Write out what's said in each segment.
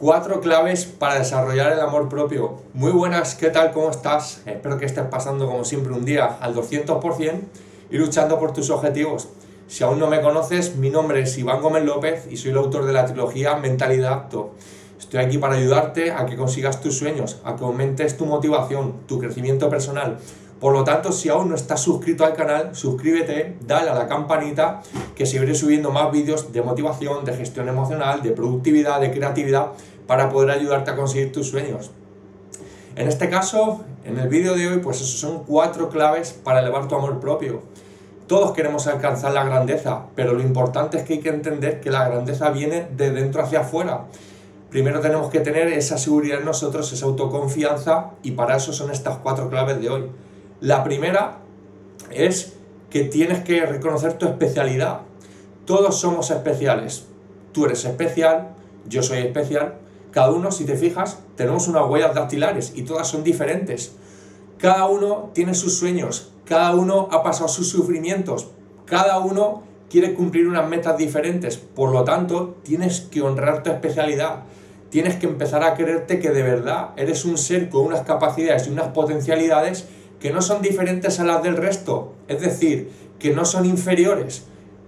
Cuatro claves para desarrollar el amor propio. Muy buenas, ¿qué tal? ¿Cómo estás? Espero que estés pasando como siempre un día al 200% y luchando por tus objetivos. Si aún no me conoces, mi nombre es Iván Gómez López y soy el autor de la trilogía Mentalidad Apto. Estoy aquí para ayudarte a que consigas tus sueños, a que aumentes tu motivación, tu crecimiento personal. Por lo tanto, si aún no estás suscrito al canal, suscríbete, dale a la campanita, que seguiré subiendo más vídeos de motivación, de gestión emocional, de productividad, de creatividad, para poder ayudarte a conseguir tus sueños. En este caso, en el vídeo de hoy, pues esos son cuatro claves para elevar tu amor propio. Todos queremos alcanzar la grandeza, pero lo importante es que hay que entender que la grandeza viene de dentro hacia afuera primero tenemos que tener esa seguridad en nosotros, esa autoconfianza, y para eso son estas cuatro claves de hoy. La primera es que tienes que reconocer tu especialidad. Todos somos especiales. Tú eres especial, yo soy especial. Cada uno, si te fijas, tenemos unas huellas dactilares y todas son diferentes. Cada uno tiene sus sueños, cada uno ha pasado sus sufrimientos, cada uno quiere cumplir unas metas diferentes. Por lo tanto, tienes que honrar tu especialidad tienes que empezar a creerte que de verdad eres un ser con unas capacidades y unas potencialidades que no son diferentes a las del resto, es decir, que no son inferiores.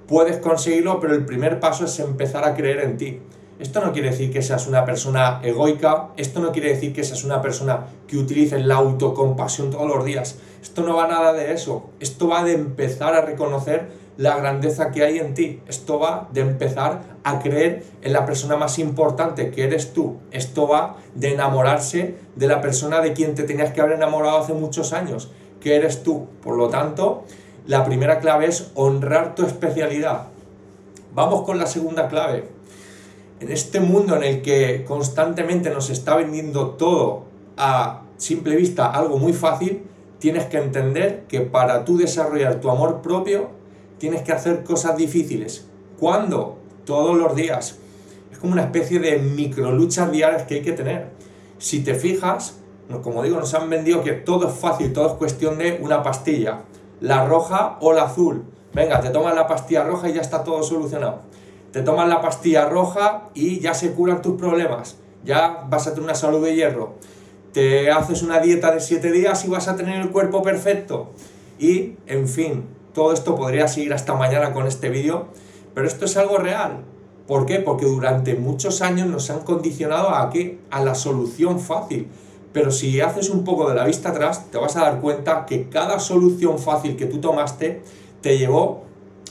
Puedes conseguirlo, pero el primer paso es empezar a creer en ti. Esto no quiere decir que seas una persona egoica, esto no quiere decir que seas una persona que utilice la autocompasión todos los días. Esto no va nada de eso. Esto va de empezar a reconocer la grandeza que hay en ti. Esto va de empezar a creer en la persona más importante que eres tú. Esto va de enamorarse de la persona de quien te tenías que haber enamorado hace muchos años, que eres tú. Por lo tanto, la primera clave es honrar tu especialidad. Vamos con la segunda clave. En este mundo en el que constantemente nos está vendiendo todo a simple vista algo muy fácil, tienes que entender que para tú desarrollar tu amor propio tienes que hacer cosas difíciles. ¿Cuándo? Todos los días. Es como una especie de micro luchas diarias que hay que tener. Si te fijas, como digo, nos han vendido que todo es fácil, todo es cuestión de una pastilla, la roja o la azul. Venga, te tomas la pastilla roja y ya está todo solucionado. Te tomas la pastilla roja y ya se curan tus problemas. Ya vas a tener una salud de hierro. Te haces una dieta de 7 días y vas a tener el cuerpo perfecto. Y, en fin, todo esto podría seguir hasta mañana con este vídeo, pero esto es algo real. ¿Por qué? Porque durante muchos años nos han condicionado a qué? A la solución fácil. Pero si haces un poco de la vista atrás, te vas a dar cuenta que cada solución fácil que tú tomaste te llevó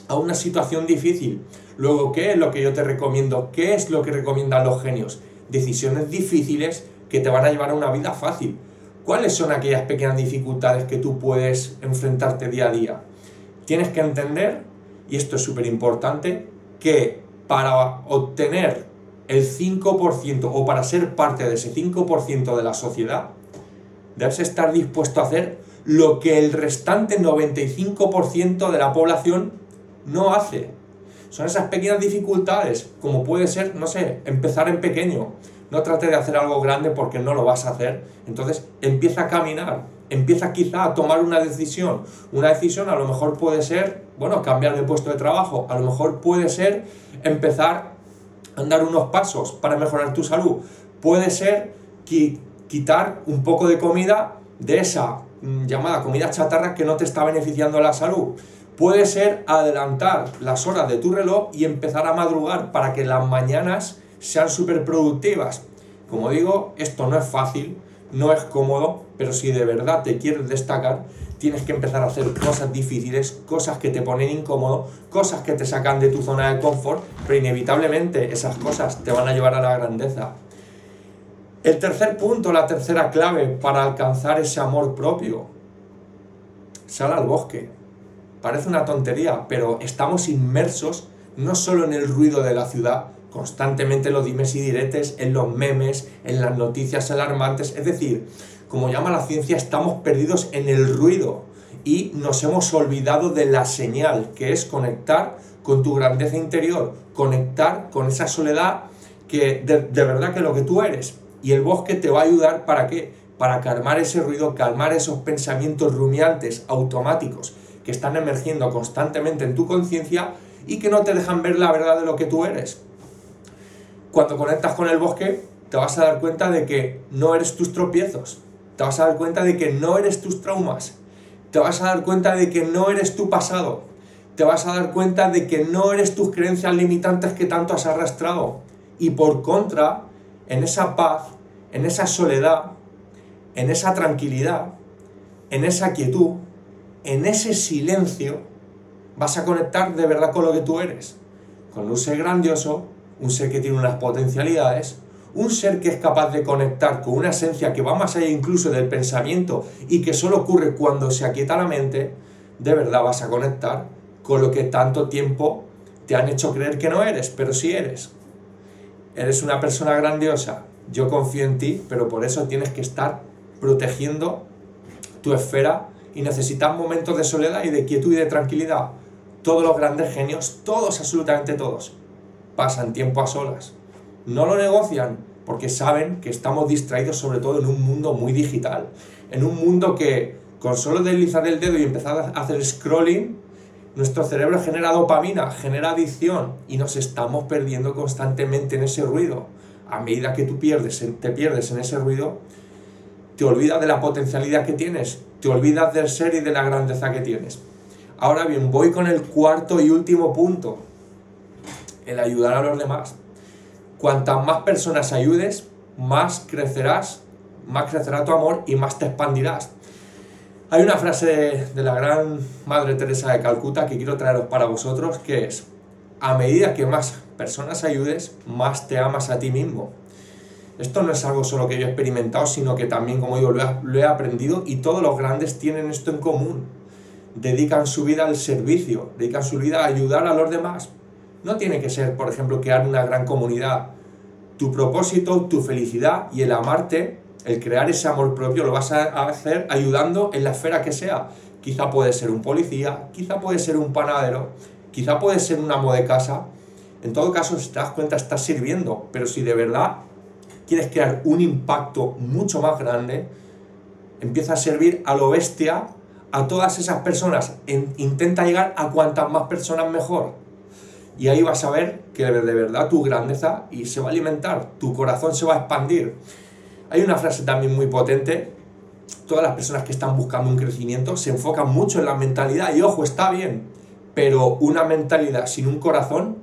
a una situación difícil. Luego, ¿qué es lo que yo te recomiendo? ¿Qué es lo que recomiendan los genios? Decisiones difíciles que te van a llevar a una vida fácil. ¿Cuáles son aquellas pequeñas dificultades que tú puedes enfrentarte día a día? tienes que entender, y esto es súper importante, que para obtener el 5% o para ser parte de ese 5% de la sociedad, debes estar dispuesto a hacer lo que el restante 95% de la población no hace. Son esas pequeñas dificultades, como puede ser, no sé, empezar en pequeño. No trate de hacer algo grande porque no lo vas a hacer. Entonces empieza a caminar, empieza quizá a tomar una decisión. Una decisión a lo mejor puede ser, bueno, cambiar de puesto de trabajo, a lo mejor puede ser empezar a dar unos pasos para mejorar tu salud, puede ser quitar un poco de comida de esa mm, llamada comida chatarra que no te está beneficiando la salud. Puede ser adelantar las horas de tu reloj y empezar a madrugar para que las mañanas sean súper productivas. Como digo, esto no es fácil, no es cómodo, pero si de verdad te quieres destacar, tienes que empezar a hacer cosas difíciles, cosas que te ponen incómodo, cosas que te sacan de tu zona de confort, pero inevitablemente esas cosas te van a llevar a la grandeza. El tercer punto, la tercera clave para alcanzar ese amor propio, sal al bosque. Parece una tontería, pero estamos inmersos no solo en el ruido de la ciudad, constantemente los dimes y diretes, en los memes, en las noticias alarmantes. Es decir, como llama la ciencia, estamos perdidos en el ruido y nos hemos olvidado de la señal, que es conectar con tu grandeza interior, conectar con esa soledad que de, verdad que lo que tú eres. Y el bosque te va a ayudar para qué? Para calmar ese ruido, calmar esos pensamientos rumiantes automáticos que están emergiendo constantemente en tu conciencia y que no te dejan ver la verdad de lo que tú eres. Cuando conectas con el bosque, te vas a dar cuenta de que no eres tus tropiezos, te vas a dar cuenta de que no eres tus traumas, te vas a dar cuenta de que no eres tu pasado, te vas a dar cuenta de que no eres tus creencias limitantes que tanto has arrastrado. Y por contra, en esa paz, en esa soledad, en esa tranquilidad, en esa quietud, en ese silencio, vas a conectar de verdad con lo que tú eres. Con un ser grandioso, un ser que tiene unas potencialidades, un ser que es capaz de conectar con una esencia que va más allá incluso del pensamiento y que solo ocurre cuando se aquieta la mente, de verdad vas a conectar con lo que tanto tiempo te han hecho creer que no eres, pero sí eres. Eres una persona grandiosa, yo confío en ti, pero por eso tienes que estar protegiendo tu esfera y necesitas momentos de soledad y de quietud y de tranquilidad. Todos los grandes genios, todos, absolutamente todos, pasan tiempo a solas no lo negocian porque saben que estamos distraídos sobre todo en un mundo muy digital, en un mundo que con solo deslizar el dedo y empezar a hacer scrolling, nuestro cerebro genera dopamina, genera adicción y nos estamos perdiendo constantemente en ese ruido. A medida que tú pierdes, te pierdes en ese ruido, te olvidas de la potencialidad que tienes, te olvidas del ser y de la grandeza que tienes. Ahora bien, voy con el cuarto y último punto, el ayudar a los demás. Cuantas más personas ayudes, más crecerás, más crecerá tu amor y más te expandirás. Hay una frase de la gran Madre Teresa de Calcuta que quiero traeros para vosotros, que es, a medida que más personas ayudes, más te amas a ti mismo. Esto no es algo solo que yo he experimentado, sino que también, como digo, lo he, aprendido y todos los grandes tienen esto en común. Dedican su vida al servicio, dedican su vida a ayudar a los demás, no tiene que ser, por ejemplo, crear una gran comunidad. Tu propósito, tu felicidad y el amarte, el crear ese amor propio, lo vas a hacer ayudando en la esfera que sea. Quizá puede ser un policía, quizá puede ser un panadero, quizá puede ser un amo de casa. En todo caso, si te das cuenta, estás sirviendo. Pero si de verdad quieres crear un impacto mucho más grande, empieza a servir a lo bestia a todas esas personas. intenta llegar a cuantas más personas mejor y ahí vas a ver que de verdad tu grandeza y se va a alimentar, tu corazón se va a expandir. Hay una frase también muy potente, todas las personas que están buscando un crecimiento se enfocan mucho en la mentalidad y ojo, está bien, pero una mentalidad sin un corazón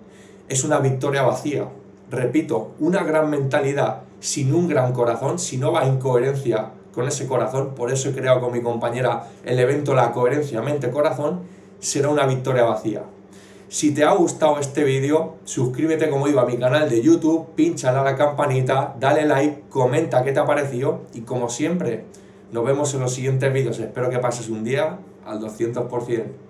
es una victoria vacía. Repito, una gran mentalidad sin un gran corazón, si no va en coherencia con ese corazón, por eso he creado con mi compañera el evento La coherencia mente-corazón, será una victoria vacía. Si te ha gustado este vídeo, suscríbete como digo a mi canal de YouTube, pincha a la campanita, dale like, comenta qué te ha parecido y como siempre, nos vemos en los siguientes vídeos. Espero que pases un día al 200%.